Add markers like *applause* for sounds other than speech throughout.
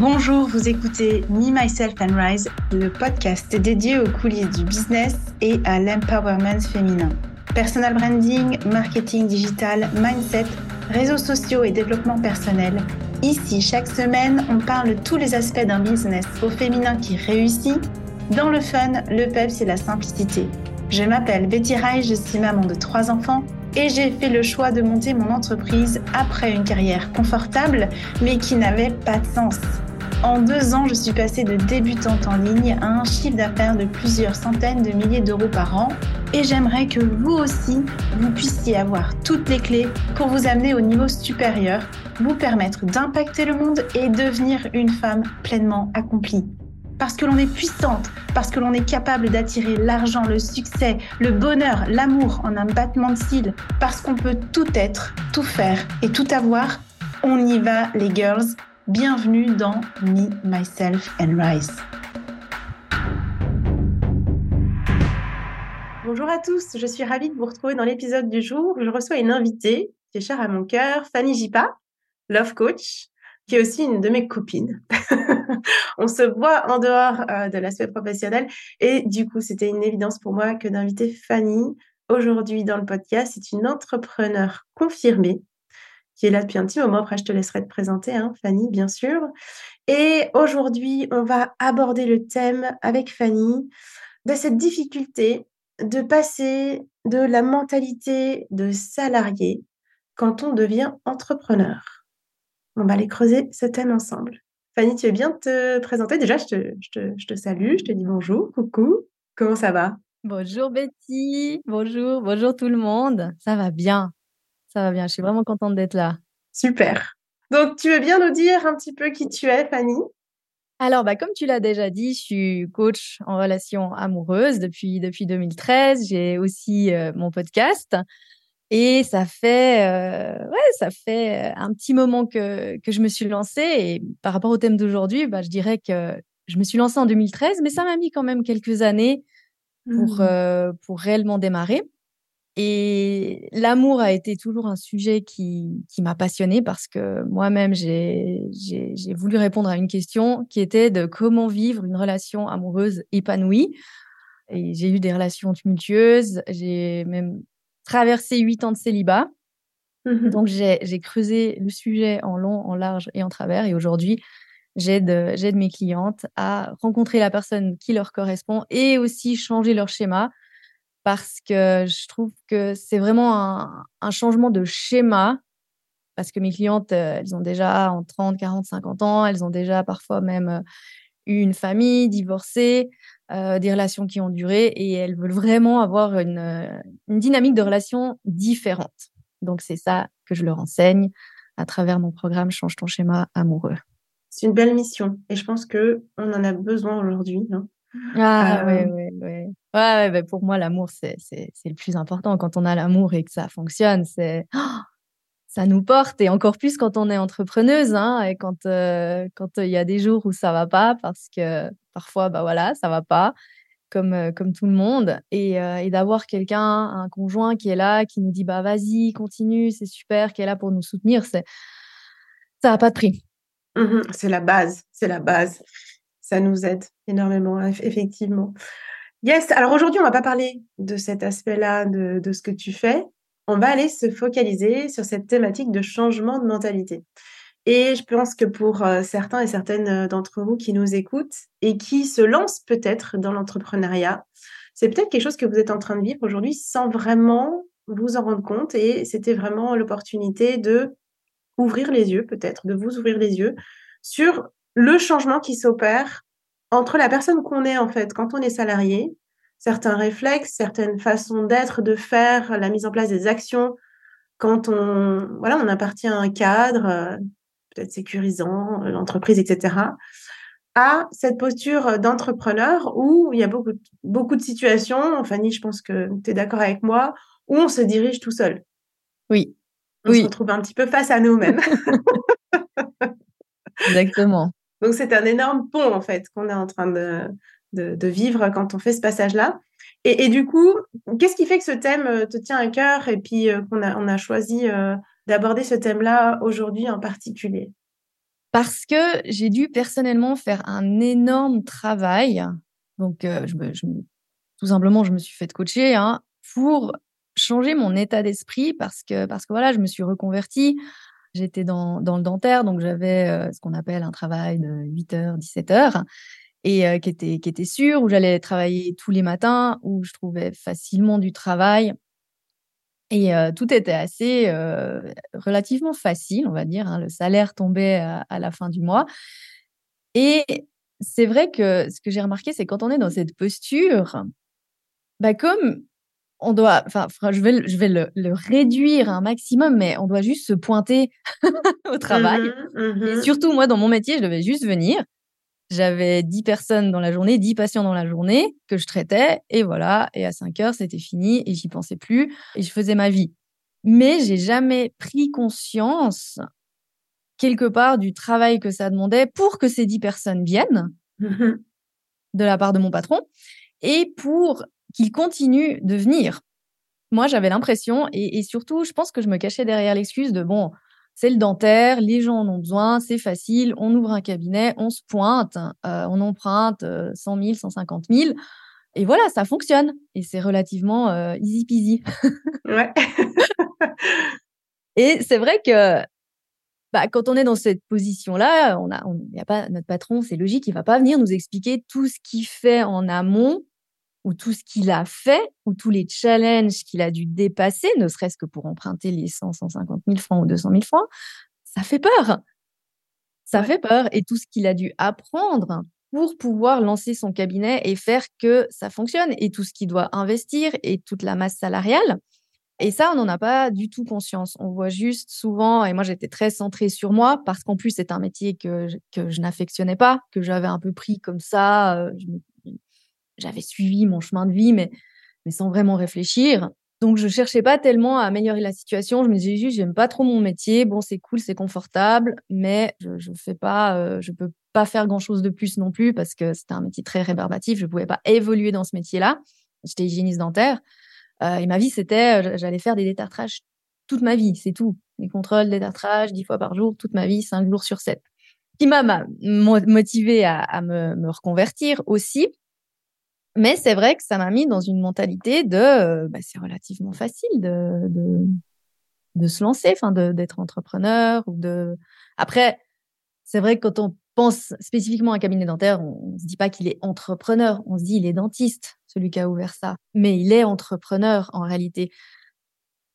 Bonjour, vous écoutez Me, Myself and Rise, le podcast dédié aux coulisses du business et à l'empowerment féminin. Personal branding, marketing digital, mindset, réseaux sociaux et développement personnel. Ici, chaque semaine, on parle de tous les aspects d'un business au féminin qui réussit, dans le fun, le peps et la simplicité. Je m'appelle Betty Rai, je suis maman de trois enfants et j'ai fait le choix de monter mon entreprise après une carrière confortable mais qui n'avait pas de sens. En deux ans, je suis passée de débutante en ligne à un chiffre d'affaires de plusieurs centaines de milliers d'euros par an. Et j'aimerais que vous aussi, vous puissiez avoir toutes les clés pour vous amener au niveau supérieur, vous permettre d'impacter le monde et devenir une femme pleinement accomplie. Parce que l'on est puissante, parce que l'on est capable d'attirer l'argent, le succès, le bonheur, l'amour en un battement de cils, parce qu'on peut tout être, tout faire et tout avoir, on y va les girls Bienvenue dans Me, Myself and Rise. Bonjour à tous, je suis ravie de vous retrouver dans l'épisode du jour. Je reçois une invitée qui est chère à mon cœur, Fanny Jipa, Love Coach, qui est aussi une de mes copines. *laughs* On se voit en dehors euh, de l'aspect professionnel et du coup, c'était une évidence pour moi que d'inviter Fanny aujourd'hui dans le podcast. C'est une entrepreneur confirmée qui est là depuis un petit moment. Après, je te laisserai te présenter, hein, Fanny, bien sûr. Et aujourd'hui, on va aborder le thème avec Fanny de cette difficulté de passer de la mentalité de salarié quand on devient entrepreneur. On va aller creuser ce thème ensemble. Fanny, tu veux bien te présenter? Déjà, je te, je, te, je te salue, je te dis bonjour, coucou. Comment ça va? Bonjour Betty, bonjour, bonjour tout le monde. Ça va bien. Ça va bien, je suis vraiment contente d'être là. Super. Donc, tu veux bien nous dire un petit peu qui tu es, Fanny? Alors, bah, comme tu l'as déjà dit, je suis coach en relation amoureuse depuis, depuis 2013. J'ai aussi euh, mon podcast. Et ça fait, euh, ouais, ça fait un petit moment que, que je me suis lancée. Et par rapport au thème d'aujourd'hui, bah, je dirais que je me suis lancée en 2013, mais ça m'a mis quand même quelques années pour, mmh. euh, pour réellement démarrer. Et l'amour a été toujours un sujet qui, qui m'a passionnée parce que moi-même, j'ai voulu répondre à une question qui était de comment vivre une relation amoureuse épanouie. Et j'ai eu des relations tumultueuses, j'ai même traversé huit ans de célibat. Mmh Donc, j'ai creusé le sujet en long, en large et en travers. Et aujourd'hui, j'aide mes clientes à rencontrer la personne qui leur correspond et aussi changer leur schéma parce que je trouve que c'est vraiment un, changement de schéma parce que mes clientes, euh, elles ont déjà en 30, 40, 50 ans, elles ont déjà parfois même euh, eu une famille, divorcé, euh, des relations qui ont duré et elles veulent vraiment avoir une, dynamique de relation différente. Donc c'est ça que je leur enseigne à travers mon programme Change ton schéma amoureux. C'est une belle mission et je pense que on en a besoin aujourd'hui. Hein. Ah ouais, ouais, ouais. Ouais, bah, pour moi, l'amour, c'est, le plus important. Quand on a l'amour et que ça fonctionne, c'est *gasps* ça nous porte. Et encore plus quand on est entrepreneuse, hein, et quand euh, quand il y a des jours où ça va pas, parce que parfois, bah voilà, ça va pas, comme euh, comme tout le monde. Et, euh, et d'avoir quelqu'un, un conjoint qui est là, qui nous dit bah vas-y, continue, c'est super, qui est là pour nous soutenir, c'est ça n'a pas de prix. Mmh c'est la base, c'est la base ça nous aide énormément, effectivement. Yes, alors aujourd'hui, on va pas parler de cet aspect-là, de, de, ce que tu fais. On va aller se focaliser sur cette thématique de changement de mentalité. Et je pense que pour euh, certains et certaines euh, d'entre vous qui nous écoutent et qui se lancent peut-être dans l'entrepreneuriat, c'est peut-être quelque chose que vous êtes en train de vivre aujourd'hui sans vraiment vous en rendre compte. Et c'était vraiment l'opportunité de ouvrir les yeux, peut-être, de vous ouvrir les yeux sur le changement qui s'opère entre la personne qu'on est en fait quand on est salarié, certains réflexes, certaines façons d'être, de faire, la mise en place des actions quand on voilà, on appartient à un cadre euh, peut-être sécurisant, euh, l'entreprise, etc. à cette posture d'entrepreneur où il y a beaucoup, beaucoup de situations, Fanny, je pense que tu es d'accord avec moi, où on se dirige tout seul. Oui. On se retrouve un petit peu face à nous-mêmes. *laughs* Exactement. Donc c'est un énorme pont en fait qu'on est en train de, de, vivre quand on fait ce passage-là. Et, du coup, qu'est-ce qui fait que ce thème euh, te tient à cœur et puis euh, qu'on a, on a choisi euh, d'aborder ce thème-là aujourd'hui en particulier? Parce que j'ai dû personnellement faire un énorme travail. Donc, je me, tout simplement, je me suis fait coacher hein, pour changer mon état d'esprit parce que, parce que voilà, je me suis reconvertie. J'étais dans, dans le dentaire, donc j'avais euh, ce qu'on appelle un travail de 8 heures, 17 heures et euh, qui était qui était sûr où j'allais travailler tous les matins où je trouvais facilement du travail et euh, tout était assez relativement facile, on va dire. Hein. Le salaire tombait à, la fin du mois. Et c'est vrai que ce que j'ai remarqué, c'est quand on est dans cette posture, bah comme on doit, enfin, je vais, je vais le, réduire un maximum, mais on doit juste se pointer *laughs* au travail. Mmh mmh Et surtout, moi, dans mon métier, je devais juste venir, j'avais 10 personnes dans la journée, 10 patients dans la journée que je traitais. Et voilà. Et à 5 heures, c'était fini et j'y pensais plus et je faisais ma vie. Mais j'ai jamais pris conscience quelque part du travail que ça demandait pour que ces 10 personnes viennent de la part de mon patron et pour qu'ils continuent de venir. Moi, j'avais l'impression et, et surtout, je pense que je me cachais derrière l'excuse de bon, c'est le dentaire, les gens en ont besoin, c'est facile, on ouvre un cabinet, on se pointe, euh, on emprunte 100 000, 150 000. Et voilà, ça fonctionne. Et c'est relativement euh, easy peasy. ouais. *laughs* et c'est vrai que bah, quand on est dans cette position-là, on a, y a pas notre patron, c'est logique, il va pas venir nous expliquer tout ce qu'il fait en amont ou tout ce qu'il a fait, ou tous les challenges qu'il a dû dépasser, ne serait-ce que pour emprunter les 100, 150 000 francs ou 200 000 francs, ça fait peur. Ça fait peur. Et tout ce qu'il a dû apprendre pour pouvoir lancer son cabinet et faire que ça fonctionne, et tout ce qu'il doit investir, et toute la masse salariale. Et ça, on n'en a pas du tout conscience. On voit juste souvent, et moi j'étais très centrée sur moi, parce qu'en plus c'est un métier que je, que je n'affectionnais pas, que j'avais un peu pris comme ça. Euh, je j'avais suivi mon chemin de vie, mais, sans vraiment réfléchir. Donc, je cherchais pas tellement à améliorer la situation. Je me disais juste, j'aime pas trop mon métier. Bon, c'est cool, c'est confortable, mais je, je fais pas, euh, je peux pas faire grand chose de plus non plus parce que c'était un métier très rébarbatif. Je pouvais pas évoluer dans ce métier-là. J'étais hygiéniste dentaire. Euh, et ma vie, c'était, euh, j'allais faire des détartrages toute ma vie, c'est tout. Les contrôles, détartrage, dix fois par jour, toute ma vie, cinq jours sur sept. Qui m'a motivé à, me reconvertir aussi mais c'est vrai que ça m'a mis dans une mentalité de, euh, bah, c'est relativement facile de, de, se lancer, enfin, d'être entrepreneur. Après, c'est vrai que quand on pense spécifiquement à un cabinet dentaire, on, ne se dit pas qu'il est entrepreneur, on se dit il est dentiste, celui qui a ouvert ça. Mais il est entrepreneur en réalité.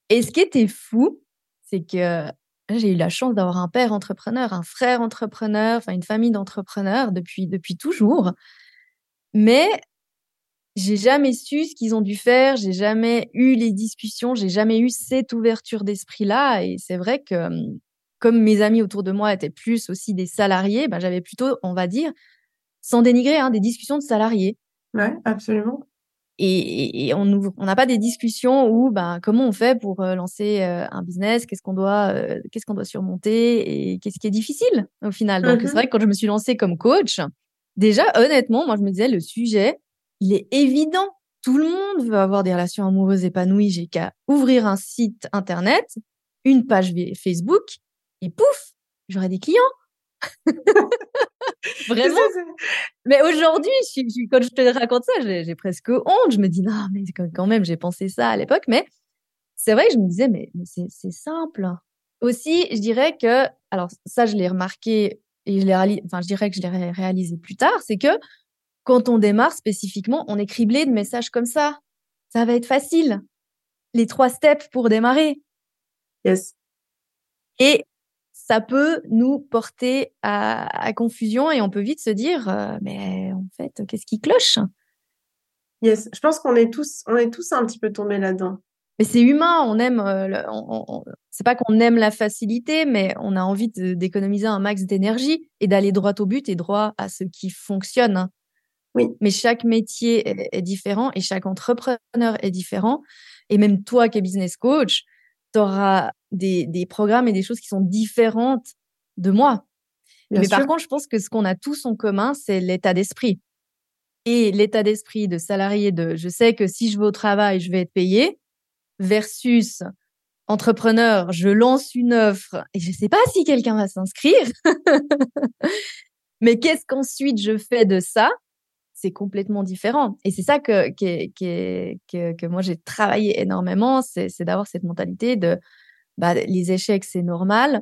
Et ce qui était fou, c'est que j'ai eu la chance d'avoir un père entrepreneur, un frère entrepreneur, enfin une famille d'entrepreneurs depuis depuis toujours. Mais j'ai jamais su ce qu'ils ont dû faire, j'ai jamais eu les discussions, j'ai jamais eu cette ouverture d'esprit-là. Et c'est vrai que, comme mes amis autour de moi étaient plus aussi des salariés, ben, j'avais plutôt, on va dire, sans dénigrer, hein, des discussions de salariés. Ouais, absolument. Et, et, on on n'a pas des discussions où, ben, comment on fait pour lancer euh, un business, qu'est-ce qu'on doit, euh, qu'est-ce qu'on doit surmonter et qu'est-ce qui est difficile au final. Donc, c'est mmh vrai que quand je me suis lancée comme coach, déjà, honnêtement, moi, je me disais, le sujet, il est évident. Tout le monde veut avoir des relations amoureuses épanouies. J'ai qu'à ouvrir un site internet, une page Facebook, et pouf, j'aurai des clients. *laughs* Vraiment? Mais aujourd'hui, quand je te raconte ça, j'ai presque honte. Je me dis, non, mais quand même, j'ai pensé ça à l'époque. Mais c'est vrai que je me disais, mais, c'est simple. Aussi, je dirais que, alors ça, je l'ai remarqué et je l'ai enfin, je dirais que je l'ai réalisé plus tard, c'est que quand on démarre spécifiquement, on est criblé de messages comme ça. Ça va être facile. Les trois steps pour démarrer. Yes. Et ça peut nous porter à, confusion et on peut vite se dire, euh, mais en fait, qu'est-ce qui cloche? Yes, je pense qu'on est tous, on est tous un petit peu tombés là-dedans. Mais c'est humain, on aime. Euh, c'est pas qu'on aime la facilité, mais on a envie d'économiser un max d'énergie et d'aller droit au but et droit à ce qui fonctionne. Oui. Mais chaque métier est, différent et chaque entrepreneur est différent. Et même toi qui es business coach, tu auras des, des programmes et des choses qui sont différentes de moi. Mais par contre, je pense que ce qu'on a tous en commun, c'est l'état d'esprit. Et l'état d'esprit de salarié de je sais que si je vais au travail, je vais être payé versus entrepreneur, je lance une offre et je ne sais pas si quelqu'un va s'inscrire. *laughs* Mais qu'est-ce qu'ensuite je fais de ça? C'est complètement différent. Et c'est ça que, que, que, que moi j'ai travaillé énormément, c'est d'avoir cette mentalité de bah, les échecs, c'est normal,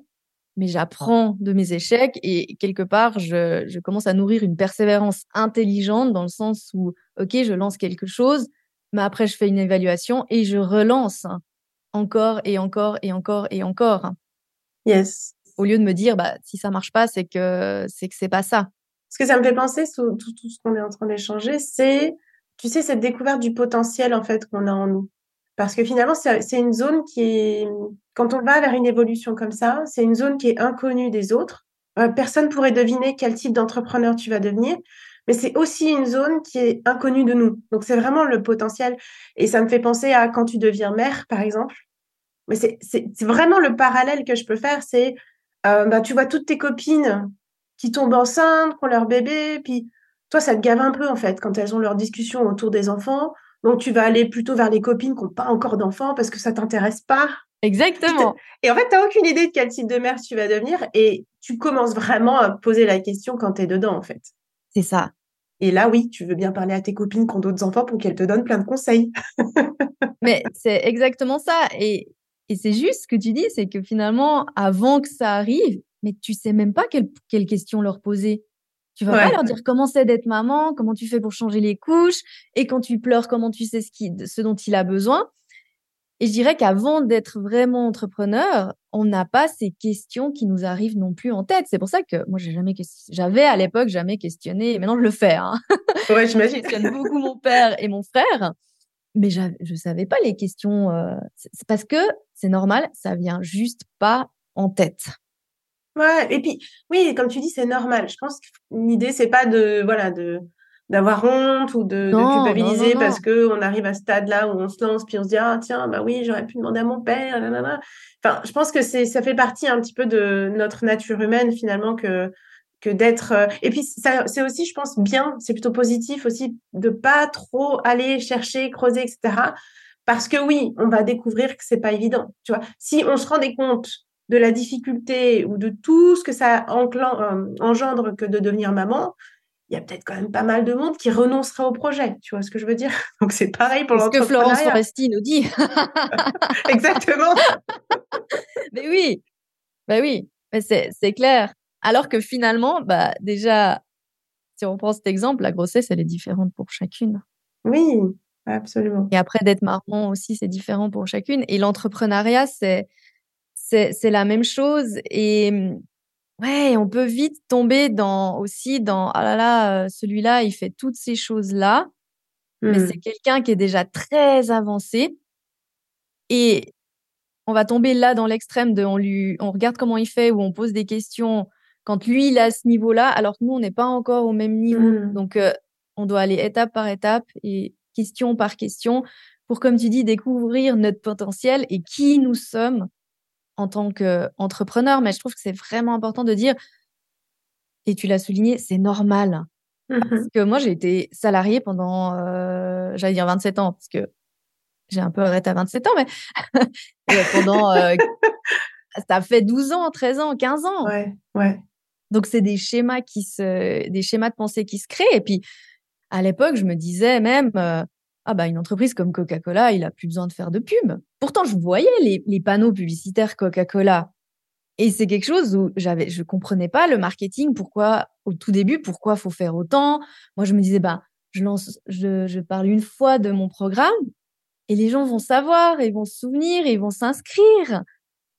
mais j'apprends de mes échecs et quelque part, je, je commence à nourrir une persévérance intelligente dans le sens où, OK, je lance quelque chose, mais après, je fais une évaluation et je relance encore et encore et encore et encore. Yes. Au lieu de me dire, bah, si ça marche pas, c'est que c'est que c'est pas ça. Ce que ça me fait penser, tout, ce qu'on est en train d'échanger, c'est, tu sais, cette découverte du potentiel, en fait, qu'on a en nous. Parce que finalement, c'est une zone qui est, quand on va vers une évolution comme ça, c'est une zone qui est inconnue des autres. Euh, personne pourrait deviner quel type d'entrepreneur tu vas devenir, mais c'est aussi une zone qui est inconnue de nous. Donc c'est vraiment le potentiel. Et ça me fait penser à quand tu deviens mère, par exemple. Mais c'est vraiment le parallèle que je peux faire. C'est, euh, bah, tu vois toutes tes copines qui tombent enceintes, qui ont leur bébé, puis toi, ça te gave un peu en fait quand elles ont leur discussion autour des enfants. Donc tu vas aller plutôt vers les copines qui n'ont pas encore d'enfants parce que ça t'intéresse pas. Exactement. Et en fait, tu n'as aucune idée de quel type de mère tu vas devenir et tu commences vraiment à poser la question quand tu es dedans, en fait. C'est ça. Et là, oui, tu veux bien parler à tes copines qui ont d'autres enfants pour qu'elles te donnent plein de conseils. *laughs* Mais c'est exactement ça. Et, et c'est juste ce que tu dis, c'est que finalement, avant que ça arrive, mais tu sais même pas quelles quelle questions leur poser. Tu vas pas leur dire comment c'est d'être maman, comment tu fais pour changer les couches, et quand tu pleures, comment tu sais ce, qui, ce dont il a besoin. Et je dirais qu'avant d'être vraiment entrepreneur, on n'a pas ces questions qui nous arrivent non plus en tête. C'est pour ça que moi, j'ai jamais j'avais à l'époque jamais questionné. Maintenant, je le fais. Hein. Ouais, *laughs* j'imagine. je questionne beaucoup mon père et mon frère, mais je savais pas les questions. Euh, c'est parce que c'est normal, ça vient juste pas en tête. Ouais, et puis oui, comme tu dis, c'est normal. Je pense que l'idée c'est pas de voilà de d'avoir honte ou de, culpabiliser parce que on arrive à ce stade-là où on se lance puis on se dit ah tiens bah oui j'aurais pu demander à mon père enfin je pense que c'est ça fait partie un petit peu de notre nature humaine finalement que que d'être euh, et puis ça c'est aussi je pense bien c'est plutôt positif aussi de pas trop aller chercher creuser etc parce que oui on va découvrir que c'est pas évident tu vois. Si on se rendait compte de la difficulté ou de tout ce que ça euh, engendre que de devenir maman il y a peut-être quand même pas mal de monde qui renoncera au projet. Tu vois ce que je veux dire? *laughs* Donc c'est pareil pour l'entrepreneuriat. Ce que Florence Foresti nous dit. *laughs* *laughs* Exactement. Mais oui, oui, mais c'est clair. Alors que finalement, bah déjà, si on prend cet exemple, la grossesse, elle est différente pour chacune. Oui, absolument. Et après d'être maman aussi, c'est différent pour chacune. Et l'entrepreneuriat, c'est c'est la même chose. Et Ouais, on peut vite tomber dans aussi dans ah là là, euh, celui-là, il fait toutes ces choses-là, mais mmh. c'est quelqu'un qui est déjà très avancé et on va tomber là dans l'extrême de on lui on regarde comment il fait ou on pose des questions quand lui il est à ce niveau-là alors que nous on n'est pas encore au même niveau. Mmh. Donc euh, on doit aller étape par étape et question par question pour comme tu dis découvrir notre potentiel et qui nous sommes en tant qu'entrepreneur, mais je trouve que c'est vraiment important de dire, et tu l'as souligné, c'est normal. Parce mmh que moi, j'ai été salariée pendant, euh, j'allais dire 27 ans, parce que j'ai un peu arrêté à 27 ans, mais *laughs* pendant, euh, *laughs* ça fait 12 ans, 13 ans, 15 ans. Ouais, ouais. Donc, c'est des schémas qui se, des schémas de pensée qui se créent. Et puis, à l'époque, je me disais même, euh, ah bah une entreprise comme Coca-Cola, il a plus besoin de faire de pub. Pourtant, je voyais les, panneaux publicitaires Coca-Cola. Et c'est quelque chose où j'avais, je comprenais pas le marketing, pourquoi, au tout début, pourquoi faut faire autant. Moi, je me disais, bah, je lance, je, je parle une fois de mon programme et les gens vont savoir, ils vont se souvenir, ils vont s'inscrire.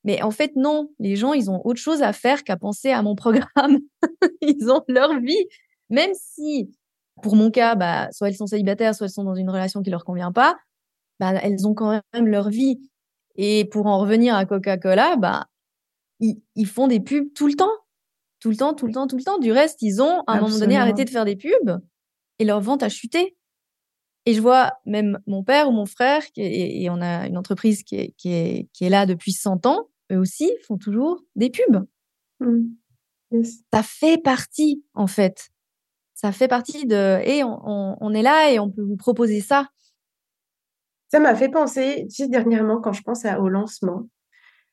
Mais en fait, non, les gens, ils ont autre chose à faire qu'à penser à mon programme. *laughs* ils ont leur vie. Même si pour mon cas, bah, soit elles sont célibataires, soit elles sont dans une relation qui leur convient pas, bah, elles ont quand même leur vie. Et pour en revenir à Coca-Cola, bah, ils, font des pubs tout le temps. Tout le temps, tout le temps, tout le temps. Du reste, ils ont, à un moment donné, arrêté de faire des pubs et leur vente a chuté. Et je vois même mon père ou mon frère, et, on a une entreprise qui est, qui est, qui est là depuis 100 ans, eux aussi font toujours des pubs. Mmh. Ça fait partie, en fait, ça fait partie de et on, est là et on peut vous proposer ça. Ça m'a fait penser, tu dernièrement, quand je pense au lancement,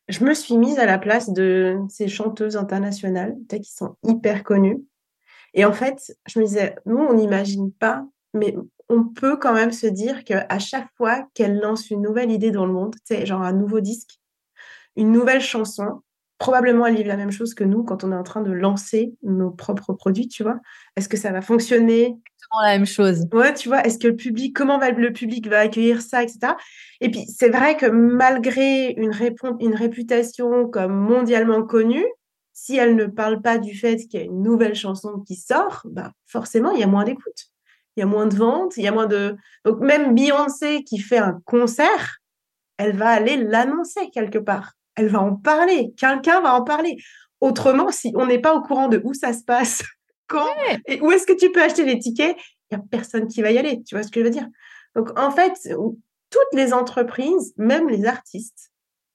je me suis mise à la place de ces chanteuses internationales, qui sont hyper connues. Et en fait, je me disais, nous, on n'imagine pas, mais on peut quand même se dire qu'à chaque fois qu'elle lance une nouvelle idée dans le monde, tu sais, genre un nouveau disque, une nouvelle chanson, probablement elle vivent la même chose que nous quand on est en train de lancer nos propres produits, tu vois. Est-ce que ça va fonctionner? La même chose. Ouais, tu vois, est-ce que le public, comment va le public va accueillir ça, etc. Et puis c'est vrai que malgré une, une réputation comme mondialement connue, si elle ne parle pas du fait qu'il y a une nouvelle chanson qui sort, bah forcément il y a moins d'écoute, il y a moins de ventes, il y a moins de. Donc même Beyoncé qui fait un concert, elle va aller l'annoncer quelque part elle va en parler. Quelqu'un va en parler. Autrement, si on n'est pas au courant de où ça se passe, *laughs* quand et où est-ce que tu peux acheter les tickets, il n'y a personne qui va y aller. Tu vois ce que je veux dire Donc, en fait, toutes les entreprises, même les artistes,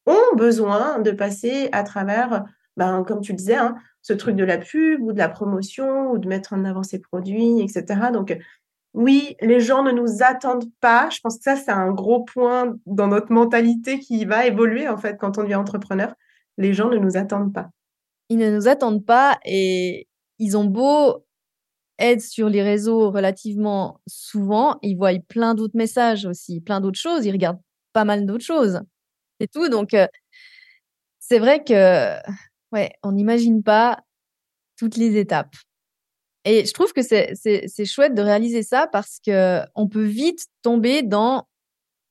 ont besoin de passer à travers, ben, comme tu le disais, hein, ce truc de la pub ou de la promotion ou de mettre en avant ses produits, etc. Donc, oui, les gens ne nous attendent pas. Je pense que ça, c'est un gros point dans notre mentalité qui va évoluer, en fait, quand on devient entrepreneur. Les gens ne nous attendent pas. Ils ne nous attendent pas et ils ont beau être sur les réseaux relativement souvent, ils voient plein d'autres messages aussi, plein d'autres choses. Ils regardent pas mal d'autres choses. C'est tout. Donc, euh, c'est vrai que, ouais, on n'imagine pas toutes les étapes. Et je trouve que c'est chouette de réaliser ça parce que on peut vite tomber dans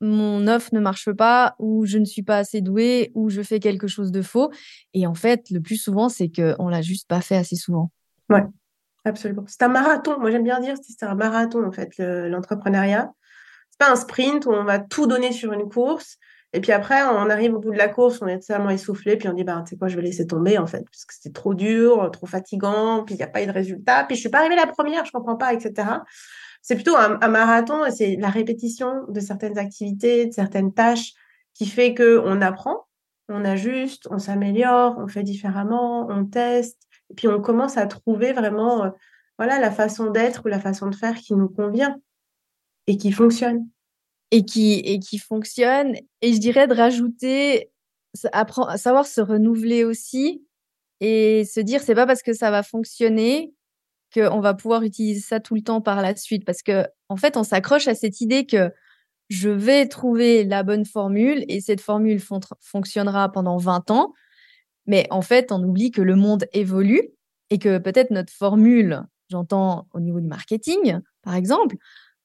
mon offre ne marche pas ou je ne suis pas assez douée ou je fais quelque chose de faux. Et en fait, le plus souvent, c'est qu'on l'a juste pas fait assez souvent. Ouais, absolument. C'est un marathon. Moi, j'aime bien dire c'est un marathon, en fait, l'entrepreneuriat. c'est pas un sprint où on va tout donner sur une course. Et puis après, on arrive au bout de la course, on est tellement essoufflé, puis on dit, bah, tu sais quoi, je vais laisser tomber, en fait, parce que c'était trop dur, trop fatigant, puis il n'y a pas eu de résultat, puis je suis pas arrivée la première, je comprends pas, etc. C'est plutôt un, marathon, c'est la répétition de certaines activités, de certaines tâches qui fait que on apprend, on ajuste, on s'améliore, on fait différemment, on teste, et puis on commence à trouver vraiment, euh, voilà, la façon d'être ou la façon de faire qui nous convient et qui fonctionne et qui, et qui fonctionne. Et je dirais de rajouter, apprendre, savoir se renouveler aussi et se dire c'est pas parce que ça va fonctionner qu'on va pouvoir utiliser ça tout le temps par la suite. Parce que, en fait, on s'accroche à cette idée que je vais trouver la bonne formule et cette formule fonctionnera pendant 20 ans. Mais en fait, on oublie que le monde évolue et que peut-être notre formule, j'entends au niveau du marketing, par exemple,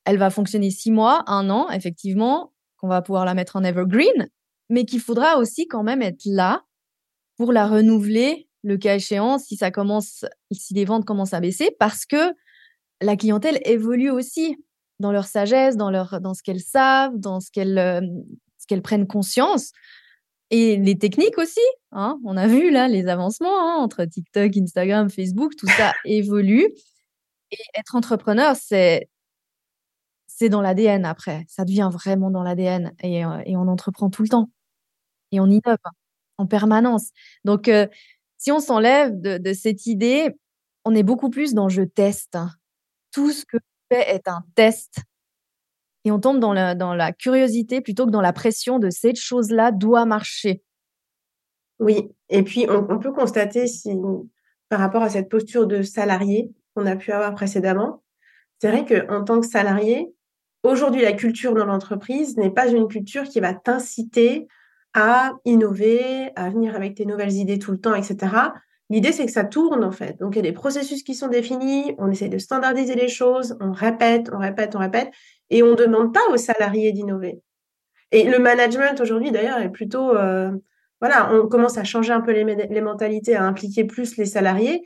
elle va fonctionner six mois, un an, effectivement, qu'on va pouvoir la mettre en evergreen, mais qu'il faudra aussi quand même être là pour la renouveler le cas échéant si ça commence, si les ventes commencent à baisser, parce que la clientèle évolue aussi dans leur sagesse, dans leur, dans ce qu'elles savent, dans ce qu'elles, euh, ce qu'elles prennent conscience. Et les techniques aussi, hein, on a vu là les avancements hein, entre TikTok, Instagram, Facebook, tout ça *laughs* évolue. Et être entrepreneur, c'est c'est dans l'ADN après. Ça devient vraiment dans l'ADN et, euh, et, on entreprend tout le temps et on innove en permanence. Donc, euh, si on s'enlève de, cette idée, on est beaucoup plus dans je teste. Tout ce que je fais est un test. Et on tombe dans la, dans la curiosité plutôt que dans la pression de cette chose-là doit marcher. Oui, et puis on, peut constater si, par rapport à cette posture de salarié qu'on a pu avoir précédemment, c'est vrai qu'en tant que salarié, Aujourd'hui, la culture dans l'entreprise n'est pas une culture qui va t'inciter à innover, à venir avec tes nouvelles idées tout le temps, etc. L'idée, c'est que ça tourne, en fait. Donc, il y a des processus qui sont définis, on essaie de standardiser les choses, on répète, on répète, on répète, et on ne demande pas aux salariés d'innover. Et le management, aujourd'hui, d'ailleurs, est plutôt... Euh, voilà, on commence à changer un peu les, les, mentalités, à impliquer plus les salariés.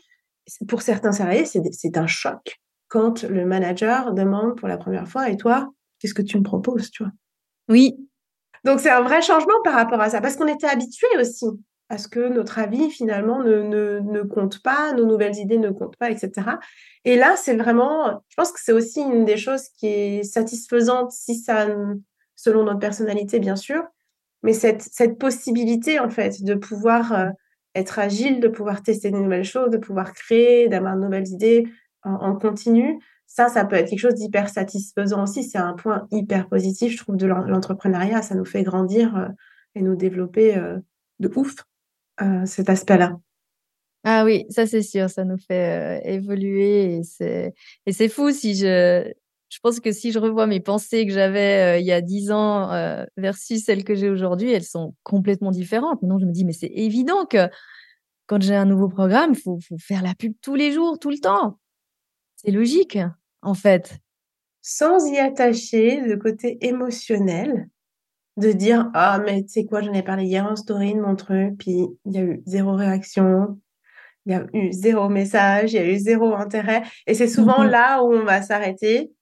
Pour certains salariés, c'est un choc quand le manager demande pour la première fois, et toi, qu'est-ce que tu me proposes, tu vois? Oui. Donc c'est un vrai changement par rapport à ça, parce qu'on était habitué aussi à ce que notre avis finalement ne, ne, compte pas, nos nouvelles idées ne comptent pas, etc. Et là, c'est vraiment, je pense que c'est aussi une des choses qui est satisfaisante si ça, selon notre personnalité, bien sûr, mais cette, cette possibilité en fait de pouvoir euh, être agile, de pouvoir tester de nouvelles choses, de pouvoir créer, d'avoir de nouvelles idées, en, continu, ça, ça peut être quelque chose d'hyper satisfaisant aussi. C'est un point hyper positif, je trouve, de l'entrepreneuriat. Ça nous fait grandir euh, et nous développer euh, de ouf euh, cet aspect-là. Ah oui, ça c'est sûr, ça nous fait évoluer et c'est fou si je je pense que si je revois mes pensées que j'avais il y a dix ans versus celles que j'ai aujourd'hui, elles sont complètement différentes. Maintenant, je me dis mais c'est évident que quand j'ai un nouveau programme, faut faut faire la pub tous les jours, tout le temps. C'est logique en fait. Sans y attacher le côté émotionnel, de dire ah mais tu sais quoi j'en ai parlé hier en story de mon truc puis il y a eu zéro réaction il y a eu zéro message il y a eu zéro intérêt et c'est souvent mmh là où on va s'arrêter.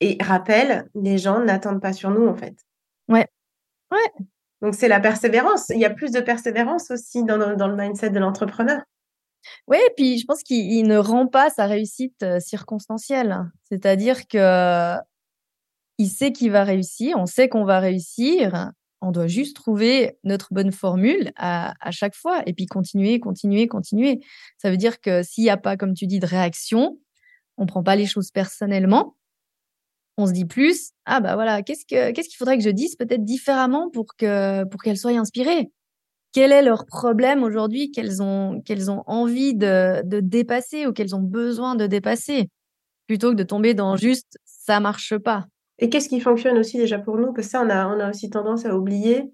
Et rappel les gens n'attendent pas sur nous en fait. Ouais. Ouais. Donc c'est la persévérance. Il y a plus de persévérance aussi dans, dans le mindset de l'entrepreneur oui, et puis je pense qu'il ne rend pas sa réussite circonstancielle. C'est-à-dire que il sait qu'il va réussir, on sait qu'on va réussir, on doit juste trouver notre bonne formule à, à chaque fois et puis continuer, continuer, continuer. Ça veut dire que s'il n'y a pas, comme tu dis, de réaction, on prend pas les choses personnellement. On se dit plus, ah bah voilà, qu'est-ce que qu'est-ce qu'il faudrait que je dise peut-être différemment pour pour qu'elle soit inspirée? Quel est leur problème aujourd'hui qu'elles ont, qu'elles ont envie de, dépasser ou qu'elles ont besoin de dépasser, plutôt que de tomber dans juste ça marche pas. Et qu'est-ce qui fonctionne aussi déjà pour nous? Que ça, on a, on a aussi tendance à oublier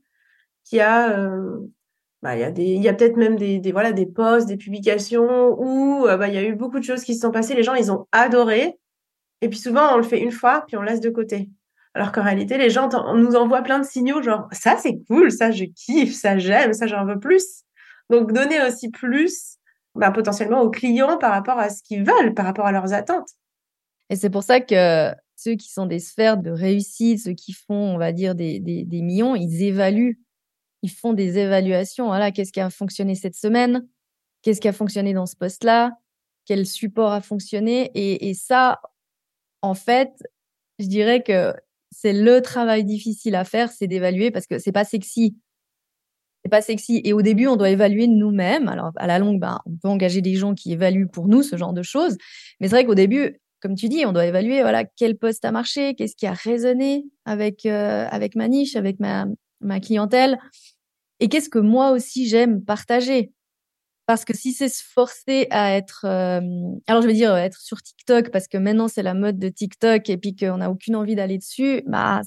qu'il y a, euh, bah, il y a des, il y a peut-être même des, des, voilà, des posts, des publications où euh, bah, il y a eu beaucoup de choses qui se sont passées. Les gens, ils ont adoré. Et puis souvent, on le fait une fois, puis on laisse de côté. Alors qu'en réalité, les gens nous envoient plein de signaux, genre ça c'est cool, ça je kiffe, ça j'aime, ça j'en veux plus. Donc donner aussi plus bah, potentiellement aux clients par rapport à ce qu'ils veulent, par rapport à leurs attentes. Et c'est pour ça que ceux qui sont des sphères de réussite, ceux qui font, on va dire, des, des, millions, ils évaluent, ils font des évaluations. Voilà, qu'est-ce qui a fonctionné cette semaine? Qu'est-ce qui a fonctionné dans ce poste-là? Quel support a fonctionné? Et ça, en fait, je dirais que c'est le travail difficile à faire, c'est d'évaluer parce que c'est pas sexy. C'est pas sexy. Et au début, on doit évaluer nous-mêmes. Alors, à la longue, ben, on peut engager des gens qui évaluent pour nous ce genre de choses. Mais c'est vrai qu'au début, comme tu dis, on doit évaluer, voilà, quel poste a marché, qu'est-ce qui a résonné avec, euh, avec ma niche, avec ma, ma clientèle. Et qu'est-ce que moi aussi j'aime partager? Parce que si c'est se forcer à être, euh, alors je veux dire être sur TikTok parce que maintenant c'est la mode de TikTok et puis qu'on n'a aucune envie d'aller dessus, bah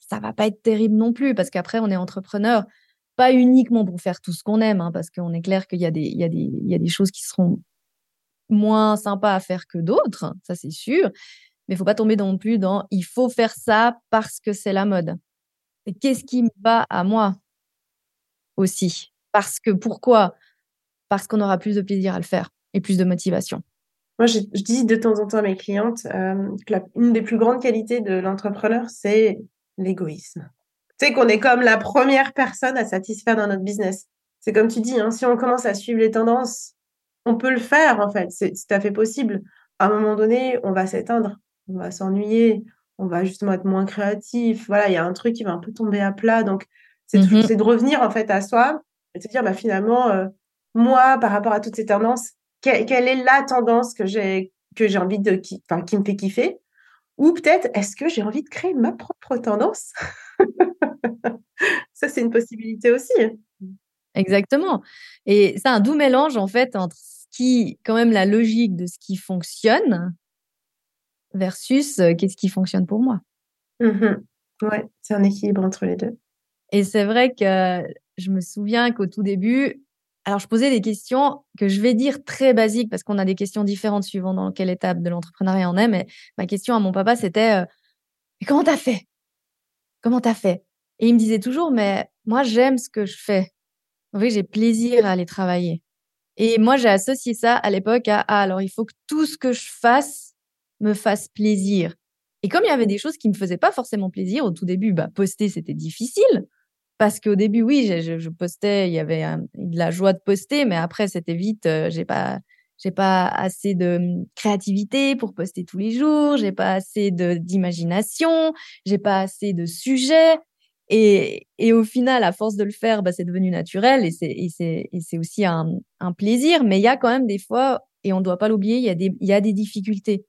ça va pas être terrible non plus parce qu'après on est entrepreneur, pas uniquement pour faire tout ce qu'on aime, hein, parce qu'on est clair qu'il y a des, y y a des choses qui seront moins sympas à faire que d'autres, ça c'est sûr. Mais il faut pas tomber non plus dans il faut faire ça parce que c'est la mode. Et qu'est-ce qui me va à moi aussi? Parce que pourquoi? Parce qu'on aura plus de plaisir à le faire et plus de motivation. Moi, je, dis de temps en temps à mes clientes euh, que une des plus grandes qualités de l'entrepreneur, c'est l'égoïsme. Tu sais qu'on est comme la première personne à satisfaire dans notre business. C'est comme tu dis, hein, si on commence à suivre les tendances, on peut le faire en fait, c'est tout à fait possible. À un moment donné, on va s'éteindre, on va s'ennuyer, on va justement être moins créatif. Voilà, il y a un truc qui va un peu tomber à plat. Donc, c'est mm-hmm. de revenir en fait à soi et de se dire, bah, finalement, euh, moi, par rapport à toutes ces tendances, quelle, est la tendance que j'ai que j'ai envie de qui, enfin, qui me fait kiffer? Ou peut-être, est-ce que j'ai envie de créer ma propre tendance? *laughs* Ça, c'est une possibilité aussi. Exactement. Et c'est un doux mélange, en fait, entre ce qui, quand même, la logique de ce qui fonctionne versus euh, qu'est-ce qui fonctionne pour moi. Mmh ouais, c'est un équilibre entre les deux. Et c'est vrai que je me souviens qu'au tout début, alors, je posais des questions que je vais dire très basiques parce qu'on a des questions différentes suivant dans quelle étape de l'entrepreneuriat on est. Mais ma question à mon papa, c'était euh, comment t'as fait? Comment t'as fait? Et il me disait toujours Mais moi, j'aime ce que je fais. En fait, j'ai plaisir à aller travailler. Et moi, j'ai associé ça à l'époque à ah, alors il faut que tout ce que je fasse me fasse plaisir. Et comme il y avait des choses qui me faisaient pas forcément plaisir au tout début, bah poster c'était difficile parce qu'au début, oui, je, postais, il y avait de la joie de poster, mais après, c'était vite, euh, j'ai pas, j'ai pas assez de hum, créativité pour poster tous les jours, j'ai pas assez d'imagination, j'ai pas assez de sujets. Et, au final, à force de le faire, bah, c'est devenu naturel et c'est, aussi un, plaisir. Mais il y a quand même des fois, et on ne doit pas l'oublier, il y a des, y a des difficultés.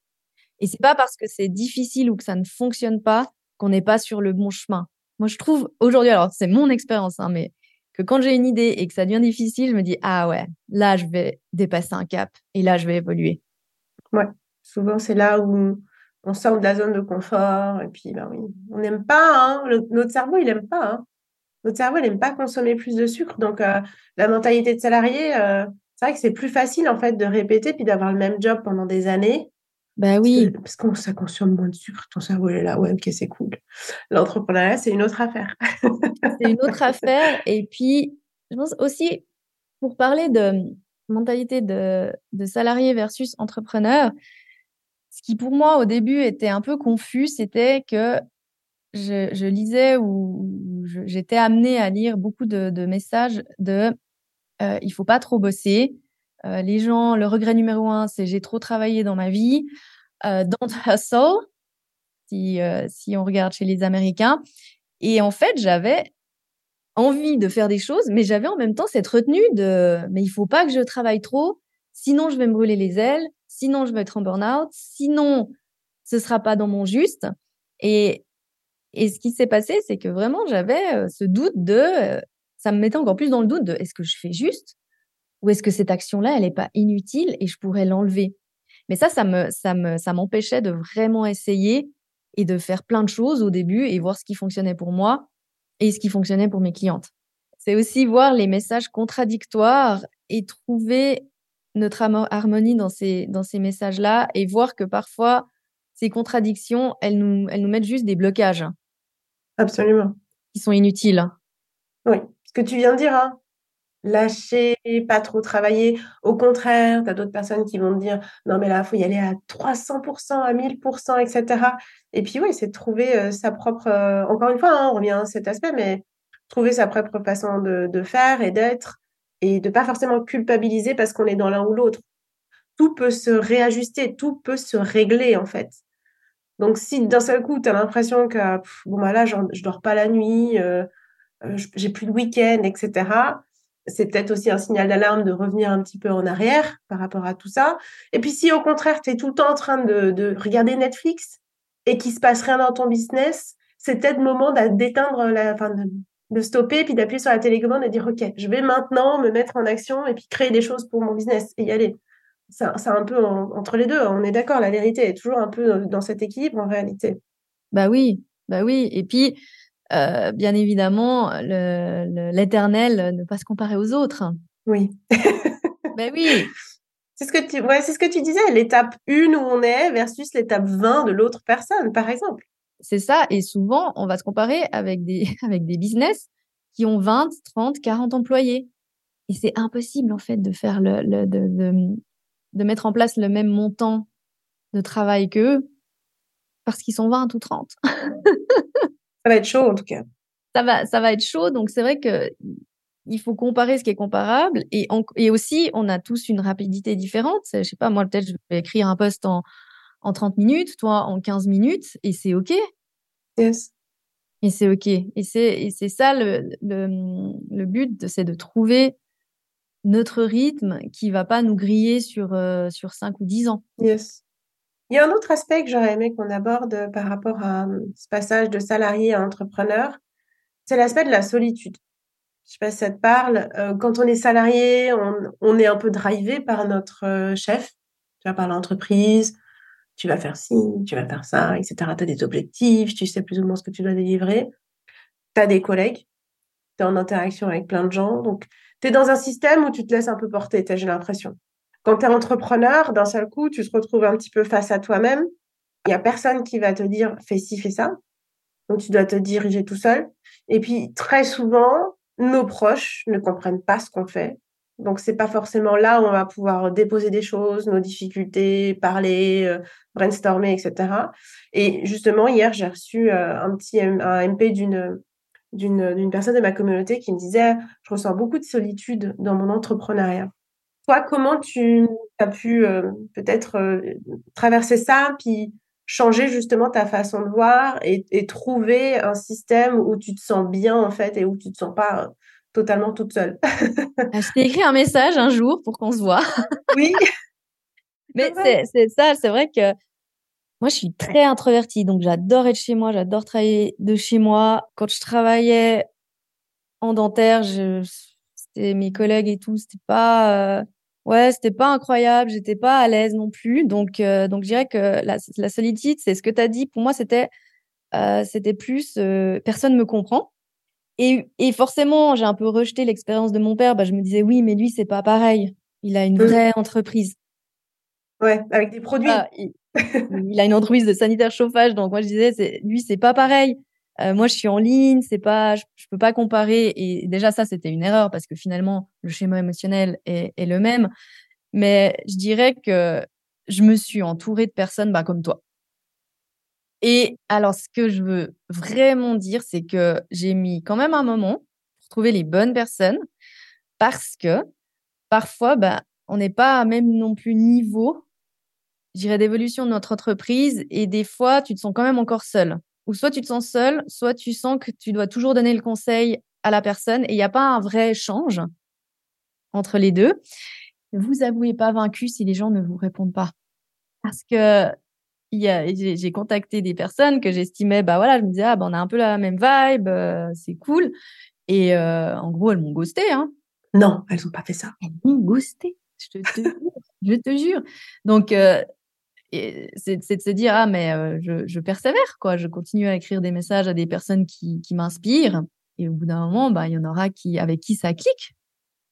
Et c'est pas parce que c'est difficile ou que ça ne fonctionne pas qu'on n'est pas sur le bon chemin. Moi, je trouve aujourd'hui, alors c'est mon expérience, hein, mais que quand j'ai une idée et que ça devient difficile, je me dis ah ouais, là je vais dépasser un cap et là je vais évoluer. Ouais, souvent c'est là où on sort de la zone de confort et puis ben oui, on n'aime pas, hein, notre cerveau il aime pas. Hein. Notre cerveau il n'aime pas consommer plus de sucre, donc euh, la mentalité de salarié, euh, c'est vrai que c'est plus facile en fait de répéter puis d'avoir le même job pendant des années bah oui. Parce que, ça consomme moins de sucre, ton cerveau est là, ouais, ok, c'est cool. L'entrepreneuriat, c'est une autre affaire. *laughs* c'est une autre affaire. Et puis, je pense aussi, pour parler de mentalité de, de salarié versus entrepreneur, ce qui pour moi au début était un peu confus, c'était que je, je, lisais ou j'étais amenée à lire beaucoup de, de messages de euh, il faut pas trop bosser, euh, les gens, le regret numéro un, c'est j'ai trop travaillé dans ma vie. Euh, don't *laughs* hustle, si, euh, si on regarde chez les Américains. Et en fait, j'avais envie de faire des choses, mais j'avais en même temps cette retenue de mais il faut pas que je travaille trop, sinon je vais me brûler les ailes, sinon je vais être en burn-out, sinon ce sera pas dans mon juste. Et, et ce qui s'est passé, c'est que vraiment j'avais ce doute de, ça me mettait encore plus dans le doute de est-ce que je fais juste? Ou est-ce que cette action-là, elle n'est pas inutile et je pourrais l'enlever? Mais ça, ça me, ça me, ça m'empêchait de vraiment essayer et de faire plein de choses au début et voir ce qui fonctionnait pour moi et ce qui fonctionnait pour mes clientes. C'est aussi voir les messages contradictoires et trouver notre harmonie dans ces, dans ces messages-là et voir que parfois, ces contradictions, elles nous, elles nous mettent juste des blocages. Absolument. Qui sont inutiles. Oui, ce que tu viens de dire, hein, lâcher, pas trop travailler. Au contraire, tu as d'autres personnes qui vont te dire non, mais là, il faut y aller à 300%, à 1000%, etc. Et puis, oui, c'est de trouver euh, sa propre. Euh, encore une fois, hein, on revient à cet aspect, mais trouver sa propre façon de, faire et d'être et de pas forcément culpabiliser parce qu'on est dans l'un ou l'autre. Tout peut se réajuster, tout peut se régler, en fait. Donc, si d'un seul coup, tu as l'impression que, bon, bah là, je dors pas la nuit, euh, j'ai plus de week-end, etc c'est peut-être aussi un signal d'alarme de revenir un petit peu en arrière par rapport à tout ça. Et puis si au contraire, tu es tout le temps en train de, regarder Netflix et qu'il se passe rien dans ton business, c'est peut-être le moment d'éteindre la, enfin, de, stopper puis d'appuyer sur la télécommande et dire OK, je vais maintenant me mettre en action et puis créer des choses pour mon business et y aller. C'est un peu entre les deux. On est d'accord, la vérité est toujours un peu dans cet équilibre en réalité. Bah oui, bah oui. Et puis, euh, bien évidemment, l'éternel ne pas se comparer aux autres. Oui. *laughs* ben oui. C'est ce que tu, ouais, c'est ce que tu disais, l'étape 1 où on est versus l'étape 20 de l'autre personne, par exemple. C'est ça. Et souvent, on va se comparer avec des, *laughs* avec des business qui ont 20, 30, 40 employés. Et c'est impossible, en fait, de faire le, de, de, de mettre en place le même montant de travail qu'eux parce qu'ils sont 20 ou 30. *laughs* Ça va être chaud en tout cas. Ça va, ça va être chaud. Donc c'est vrai que il faut comparer ce qui est comparable et, et aussi on a tous une rapidité différente. Je sais pas, moi peut-être je vais écrire un post en, en 30 minutes, toi en 15 minutes et c'est OK. Yes. Et c'est OK. Et c'est, et c'est ça le, le, le but, c'est de trouver notre rythme qui va pas nous griller sur, euh, sur 5 ou 10 ans. Yes. Il y a un autre aspect que j'aurais aimé qu'on aborde par rapport à hum, ce passage de salarié à entrepreneur, c'est l'aspect de la solitude. Je sais pas si ça te parle. Euh, quand on est salarié, on, est un peu drivé par notre euh, chef, tu vas par l'entreprise, tu vas faire ci, tu vas faire ça, etc. Tu as des objectifs, tu sais plus ou moins ce que tu dois délivrer. Tu as des collègues, tu es en interaction avec plein de gens. Donc, tu es dans un système où tu te laisses un peu porter, j'ai l'impression. Quand tu es entrepreneur, d'un seul coup, tu te retrouves un petit peu face à toi-même. Il n'y a personne qui va te dire fais ci, fais ça. Donc tu dois te diriger tout seul. Et puis très souvent, nos proches ne comprennent pas ce qu'on fait. Donc c'est pas forcément là où on va pouvoir déposer des choses, nos difficultés, parler, euh, brainstormer, etc. Et justement hier j'ai reçu euh, un petit MP d'une d'une personne de ma communauté qui me disait je ressens beaucoup de solitude dans mon entrepreneuriat. Toi, comment tu as pu euh, peut-être euh, traverser ça, puis changer justement ta façon de voir et, trouver un système où tu te sens bien en fait et où tu te sens pas euh, totalement toute seule? *laughs* Ah, je t'ai écrit un message un jour pour qu'on se voit. Oui. *laughs* Mais c'est ça, c'est vrai que moi, je suis très introvertie, donc j'adore être chez moi, j'adore travailler de chez moi. Quand je travaillais en dentaire, je, c'était mes collègues et tout, c'était pas, euh, ouais, c'était pas incroyable, j'étais pas à l'aise non plus. Donc, euh, donc je dirais que la, la solitude, c'est ce que tu as dit. Pour moi, c'était, euh, c'était plus, euh, personne me comprend. Et, et forcément, j'ai un peu rejeté l'expérience de mon père. Bah, je me disais, oui, mais lui, c'est pas pareil. Il a une mmh. vraie entreprise. Ouais, avec des produits. Ah, il, a une entreprise de sanitaire chauffage. Donc, moi, je disais, lui, c'est pas pareil. Euh, moi, je suis en ligne, c'est pas, je, peux pas comparer. Et déjà, ça, c'était une erreur parce que finalement, le schéma émotionnel est, le même. Mais je dirais que je me suis entourée de personnes bah, comme toi. Et alors, ce que je veux vraiment dire, c'est que j'ai mis quand même un moment pour trouver les bonnes personnes parce que parfois, bah, on n'est pas à même non plus niveau, j'irais, d'évolution de notre entreprise et des fois, tu te sens quand même encore seul. Ou soit tu te sens seul, soit tu sens que tu dois toujours donner le conseil à la personne et il n'y a pas un vrai échange entre les deux. Ne vous avouez pas vaincu si les gens ne vous répondent pas. Parce que j'ai contacté des personnes que j'estimais, bah voilà, je me disais, ah, bah, on a un peu la même vibe, euh, c'est cool. Et euh, en gros, elles m'ont ghosté. Hein. Non, elles n'ont pas fait ça. Elles m'ont ghosté, je te, jure. je te jure. Donc, euh, c'est de se dire, ah, mais euh, je, je, persévère, quoi. Je continue à écrire des messages à des personnes qui, qui m'inspirent. Et au bout d'un moment, bah, il y en aura qui, avec qui ça clique.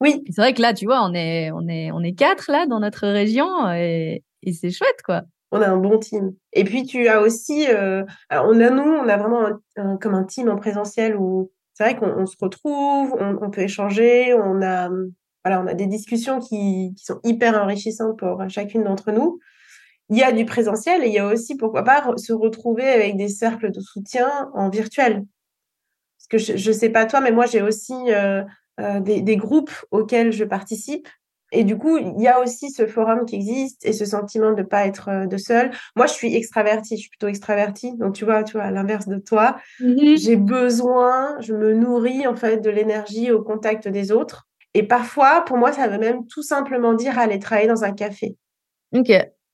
Oui. C'est vrai que là, tu vois, on est, on est, on est quatre là dans notre région et, et c'est chouette, quoi on a un bon team. Et puis tu as aussi, euh, on a nous, on a vraiment comme un team en présentiel où c'est vrai qu'on se retrouve, on, peut échanger, on a, voilà, on a des discussions qui, qui sont hyper enrichissantes pour chacune d'entre nous. Il y a du présentiel et il y a aussi, pourquoi pas, se retrouver avec des cercles de soutien en virtuel. Parce que je ne sais pas toi, mais moi j'ai aussi euh, euh, des, des groupes auxquels je participe et du coup, il y a aussi ce forum qui existe et ce sentiment de ne pas être euh, de seul. Moi, je suis extravertie, je suis plutôt extravertie. Donc, tu vois, tu vois, à l'inverse de toi, mhm. j'ai besoin, je me nourris en fait de l'énergie au contact des autres. Et parfois, pour moi, ça veut même tout simplement dire aller travailler dans un café. Ok.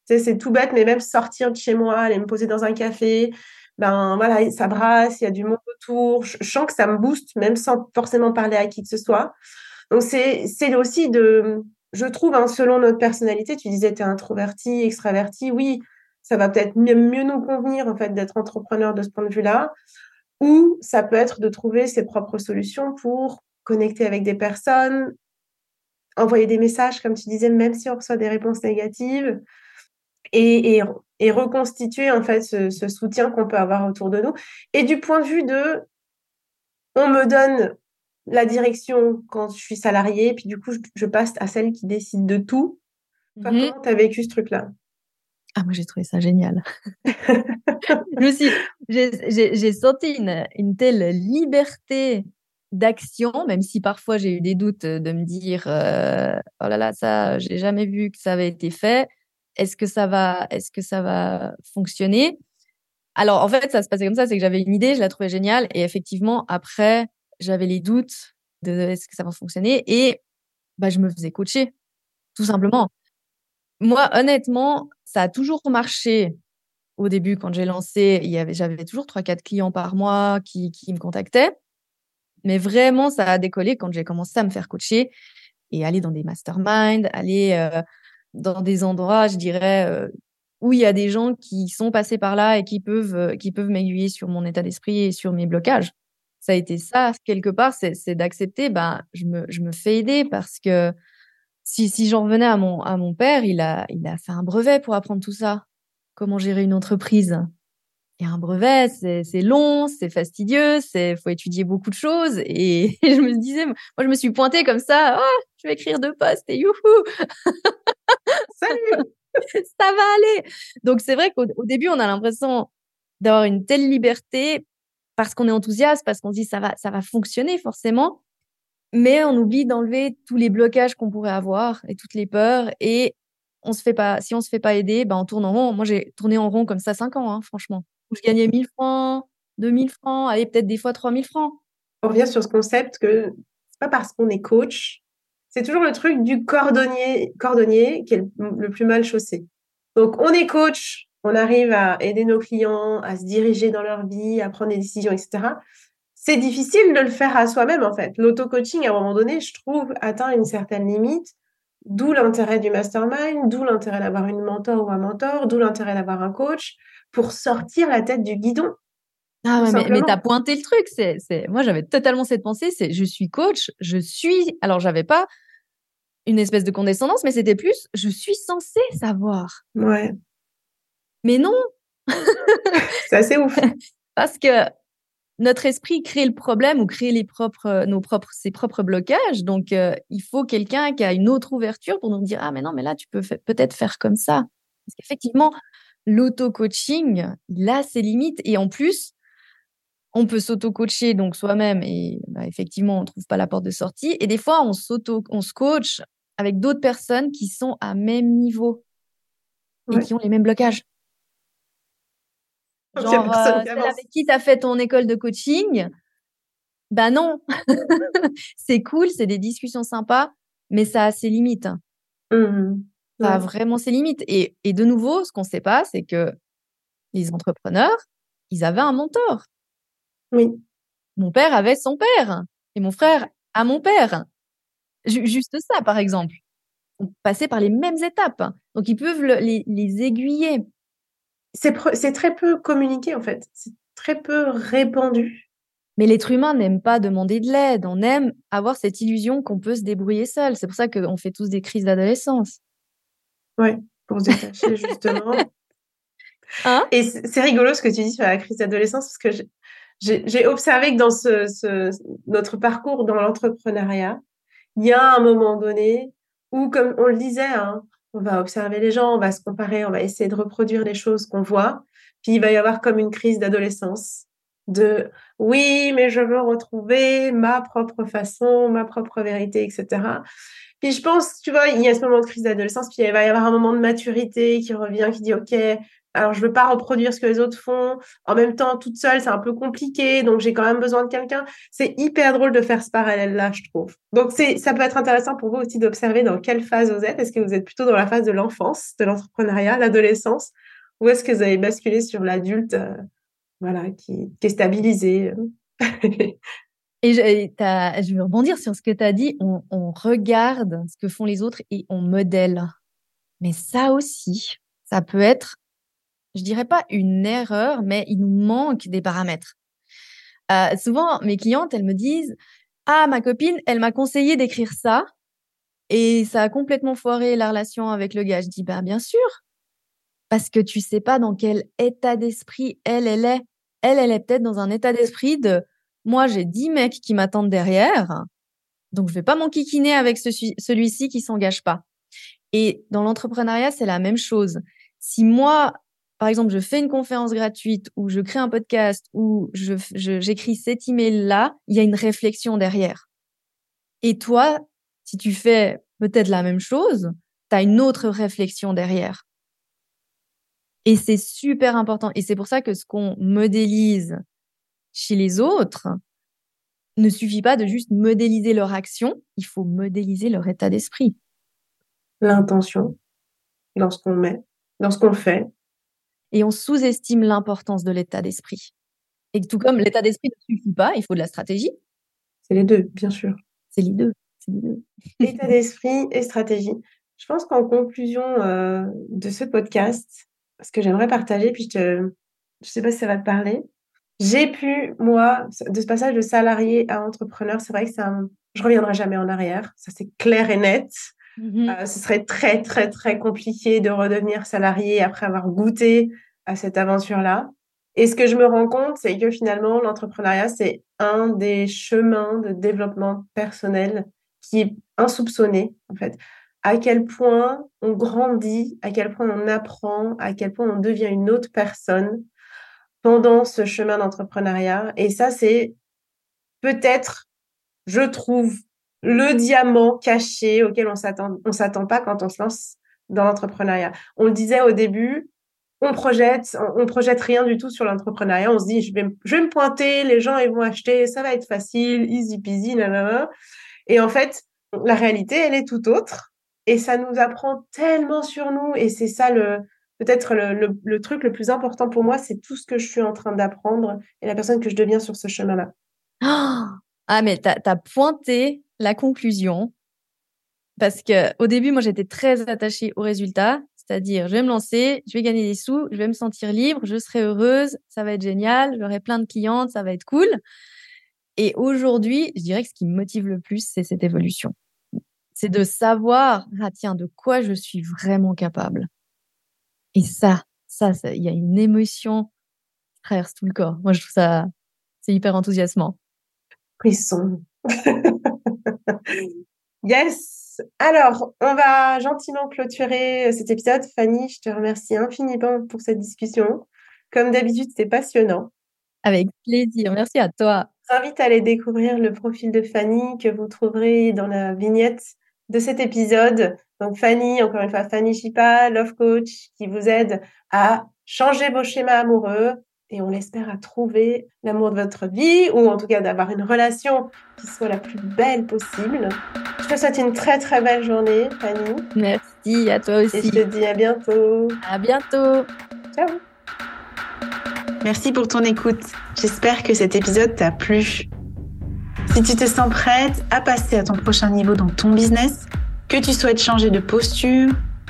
C'est tout bête, mais même sortir de chez moi, aller me poser dans un café, ben voilà, ça brasse, il y a du monde autour. Je, sens que ça me booste, même sans forcément parler à qui que ce soit. Donc, c'est aussi de je trouve, hein, selon notre personnalité, tu disais, tu es introverti, extraverti, oui, ça va peut-être mieux, mieux, nous convenir, en fait, d'être entrepreneur de ce point de vue-là, ou ça peut être de trouver ses propres solutions pour connecter avec des personnes, envoyer des messages, comme tu disais, même si on reçoit des réponses négatives, et, et, reconstituer, en fait, ce, ce soutien qu'on peut avoir autour de nous. Et du point de vue de, on me donne la direction quand je suis salariée, puis du coup, je, passe à celle qui décide de tout. Mhm. comment tu as vécu ce truc-là? Ah, moi, j'ai trouvé ça génial. j'ai senti une, une telle liberté d'action, même si parfois j'ai eu des doutes de me dire euh, oh là là, ça, j'ai jamais vu que ça avait été fait. Est-ce que ça va, est-ce que ça va fonctionner? Alors en fait, ça se passait comme ça, c'est que j'avais une idée, je la trouvais géniale, et effectivement après, j'avais les doutes de est-ce que ça va fonctionner et bah, je me faisais coacher, tout simplement. Moi, honnêtement, ça a toujours marché au début quand j'ai lancé. J'avais toujours trois, quatre clients par mois qui, qui me contactaient. Mais vraiment, ça a décollé quand j'ai commencé à me faire coacher et aller dans des masterminds, aller euh, dans des endroits, je dirais, euh, où il y a des gens qui sont passés par là et qui peuvent, euh, qui peuvent m'aiguiller sur mon état d'esprit et sur mes blocages ça a été ça quelque part, c'est d'accepter, ben je me je me fais aider parce que si si j'en revenais à mon à mon père, il a il a fait un brevet pour apprendre tout ça, comment gérer une entreprise? Et un brevet, c'est long, c'est fastidieux, c'est faut étudier beaucoup de choses. Et, *laughs* je me disais, moi, je me suis pointée comme ça, oh, je vais écrire deux postes et youhou, salut, *laughs* ça va aller. Donc c'est vrai qu'au début, on a l'impression d'avoir une telle liberté parce qu'on est enthousiaste, parce qu'on dit ça va, ça va fonctionner forcément. Mais on oublie d'enlever tous les blocages qu'on pourrait avoir et toutes les peurs. Et on se fait pas, si on se fait pas aider, ben on tourne en rond. Moi, j'ai tourné en rond comme ça cinq ans, hein, franchement. Où je gagnais 1000 francs, 2000 francs, allez, peut-être des fois 3000 francs. On revient sur ce concept que c'est pas parce qu'on est coach, c'est toujours le truc du cordonnier, cordonnier qui est le plus mal chaussé. Donc, on est coach on arrive à aider nos clients à se diriger dans leur vie, à prendre des décisions, etc. C'est difficile de le faire à soi-même, en fait. L'auto-coaching, à un moment donné, je trouve, atteint une certaine limite. D'où l'intérêt du mastermind, d'où l'intérêt d'avoir une mentor ou un mentor, d'où l'intérêt d'avoir un coach pour sortir la tête du guidon. Ah ouais, mais, mais t'as pointé le truc. C'est, c'est, moi, j'avais totalement cette pensée. C'est, je suis coach, je suis. Alors, j'avais pas une espèce de condescendance, mais c'était plus, je suis censée savoir. Ouais. Mais non. *laughs* c'est assez ouf. *laughs* Parce que notre esprit crée le problème ou crée les propres, nos propres, ses propres blocages. Donc, euh, il faut quelqu'un qui a une autre ouverture pour nous dire, ah, mais non, mais là, tu peux peut-être faire comme ça. Parce qu'effectivement, l'auto-coaching, il a ses limites. Et en plus, on peut s'auto-coacher donc soi-même et bah, effectivement, on trouve pas la porte de sortie. Et des fois, on s'auto, on se coach avec d'autres personnes qui sont à même niveau et qui ont les mêmes blocages. Genre, euh, avec qui tu as fait ton école de coaching, bah non. *laughs* c'est cool, c'est des discussions sympas, mais ça a ses limites. Mmh ça a vraiment ses limites. Et, et de nouveau, ce qu'on ne sait pas, c'est que les entrepreneurs, ils avaient un mentor. Oui. Mon père avait son père et mon frère a mon père. juste ça, par exemple. On passait par les mêmes étapes. Donc, ils peuvent les, les, aiguiller. C'est très peu communiqué, en fait. C'est très peu répandu. Mais l'être humain n'aime pas demander de l'aide. On aime avoir cette illusion qu'on peut se débrouiller seul. C'est pour ça qu'on fait tous des crises d'adolescence. Oui, pour se détacher, justement. *laughs* Hein? Et c'est rigolo ce que tu dis sur la crise d'adolescence, parce que j'ai observé que dans notre parcours dans l'entrepreneuriat, il y a un moment donné où, comme on le disait, hein, on va observer les gens, on va se comparer, on va essayer de reproduire les choses qu'on voit, puis il va y avoir comme une crise d'adolescence de oui, mais je veux retrouver ma propre façon, ma propre vérité, etc. Puis je pense, tu vois, il y a ce moment de crise d'adolescence, puis il va y avoir un moment de maturité qui revient, qui dit, OK, alors, je veux pas reproduire ce que les autres font. En même temps, toute seule, c'est un peu compliqué. Donc, j'ai quand même besoin de quelqu'un. C'est hyper drôle de faire ce parallèle-là, je trouve. Donc, c'est, ça peut être intéressant pour vous aussi d'observer dans quelle phase vous êtes. Est-ce que vous êtes plutôt dans la phase de l'enfance, de l'entrepreneuriat, l'adolescence, ou est-ce que vous avez basculé sur l'adulte, euh, voilà, qui, est stabilisé? *laughs* Et je, je veux rebondir sur ce que tu as dit. On regarde ce que font les autres et on modèle. Mais ça aussi, ça peut être je dirais pas une erreur, mais il nous manque des paramètres. Euh, souvent, mes clientes, elles me disent Ah, ma copine, elle m'a conseillé d'écrire ça et ça a complètement foiré la relation avec le gars. Je dis Bah, bien sûr, parce que tu sais pas dans quel état d'esprit elle, elle est. Elle, elle est peut-être dans un état d'esprit de Moi, j'ai dix mecs qui m'attendent derrière, donc je vais pas m'enquiquiner avec celui-ci qui s'engage pas. Et dans l'entrepreneuriat, c'est la même chose. Si moi, par exemple, je fais une conférence gratuite ou je crée un podcast ou j'écris je, cet email-là, il y a une réflexion derrière. Et toi, si tu fais peut-être la même chose, tu as une autre réflexion derrière. Et c'est super important. Et c'est pour ça que ce qu'on modélise chez les autres ne suffit pas de juste modéliser leur action, il faut modéliser leur état d'esprit. L'intention dans ce qu'on met, dans ce qu'on fait, et on sous-estime l'importance de l'état d'esprit. Et tout comme l'état d'esprit ne suffit pas, il faut de la stratégie. C'est les deux, bien sûr. C'est les deux. *laughs* État d'esprit et stratégie. Je pense qu'en conclusion euh, de ce podcast, ce que j'aimerais partager, puis je ne je sais pas si ça va te parler, j'ai pu, moi, de ce passage de salarié à entrepreneur, c'est vrai que c'est un, je reviendrai jamais en arrière, ça c'est clair et net. Mmh euh, ce serait très, très, très compliqué de redevenir salarié après avoir goûté à cette aventure-là. Et ce que je me rends compte, c'est que finalement, l'entrepreneuriat, c'est un des chemins de développement personnel qui est insoupçonné, en fait. À quel point on grandit, à quel point on apprend, à quel point on devient une autre personne pendant ce chemin d'entrepreneuriat. Et ça, c'est peut-être, je trouve, le diamant caché auquel on s'attend, on s'attend pas quand on se lance dans l'entrepreneuriat. On le disait au début, on projette, on, projette rien du tout sur l'entrepreneuriat. On se dit, je vais, je vais me pointer, les gens ils vont acheter, ça va être facile, easy peasy, nanana. Et en fait, la réalité, elle est tout autre. Et ça nous apprend tellement sur nous. Et c'est ça le, peut-être le, truc le plus important pour moi, c'est tout ce que je suis en train d'apprendre et la personne que je deviens sur ce chemin-là. ah, mais tu as, pointé la conclusion. Parce que au début, moi, j'étais très attachée au résultat. C'est-à-dire, je vais me lancer, je vais gagner des sous, je vais me sentir libre, je serai heureuse, ça va être génial, j'aurai plein de clientes, ça va être cool. Et aujourd'hui, je dirais que ce qui me motive le plus, c'est cette évolution. C'est de savoir, ah tiens, de quoi je suis vraiment capable. Et ça, ça, il y a une émotion qui traverse tout le corps. Moi, je trouve ça, c'est hyper enthousiasmant. Frisson. *laughs* yes. Alors, on va gentiment clôturer cet épisode. Fanny, je te remercie infiniment pour cette discussion. Comme d'habitude, c'est passionnant. Avec plaisir. Merci à toi. J'invite à aller découvrir le profil de Fanny que vous trouverez dans la vignette de cet épisode. Donc Fanny, encore une fois, Fanny Chipa, Love Coach, qui vous aide à changer vos schémas amoureux et on l'espère à trouver l'amour de votre vie ou en tout cas d'avoir une relation qui soit la plus belle possible. Je te souhaite une très très belle journée, Fanny. Merci à toi aussi. Et je te dis à bientôt. À bientôt. Ciao. Merci pour ton écoute. J'espère que cet épisode t'a plu. Si tu te sens prête à passer à ton prochain niveau dans ton business, que tu souhaites changer de posture,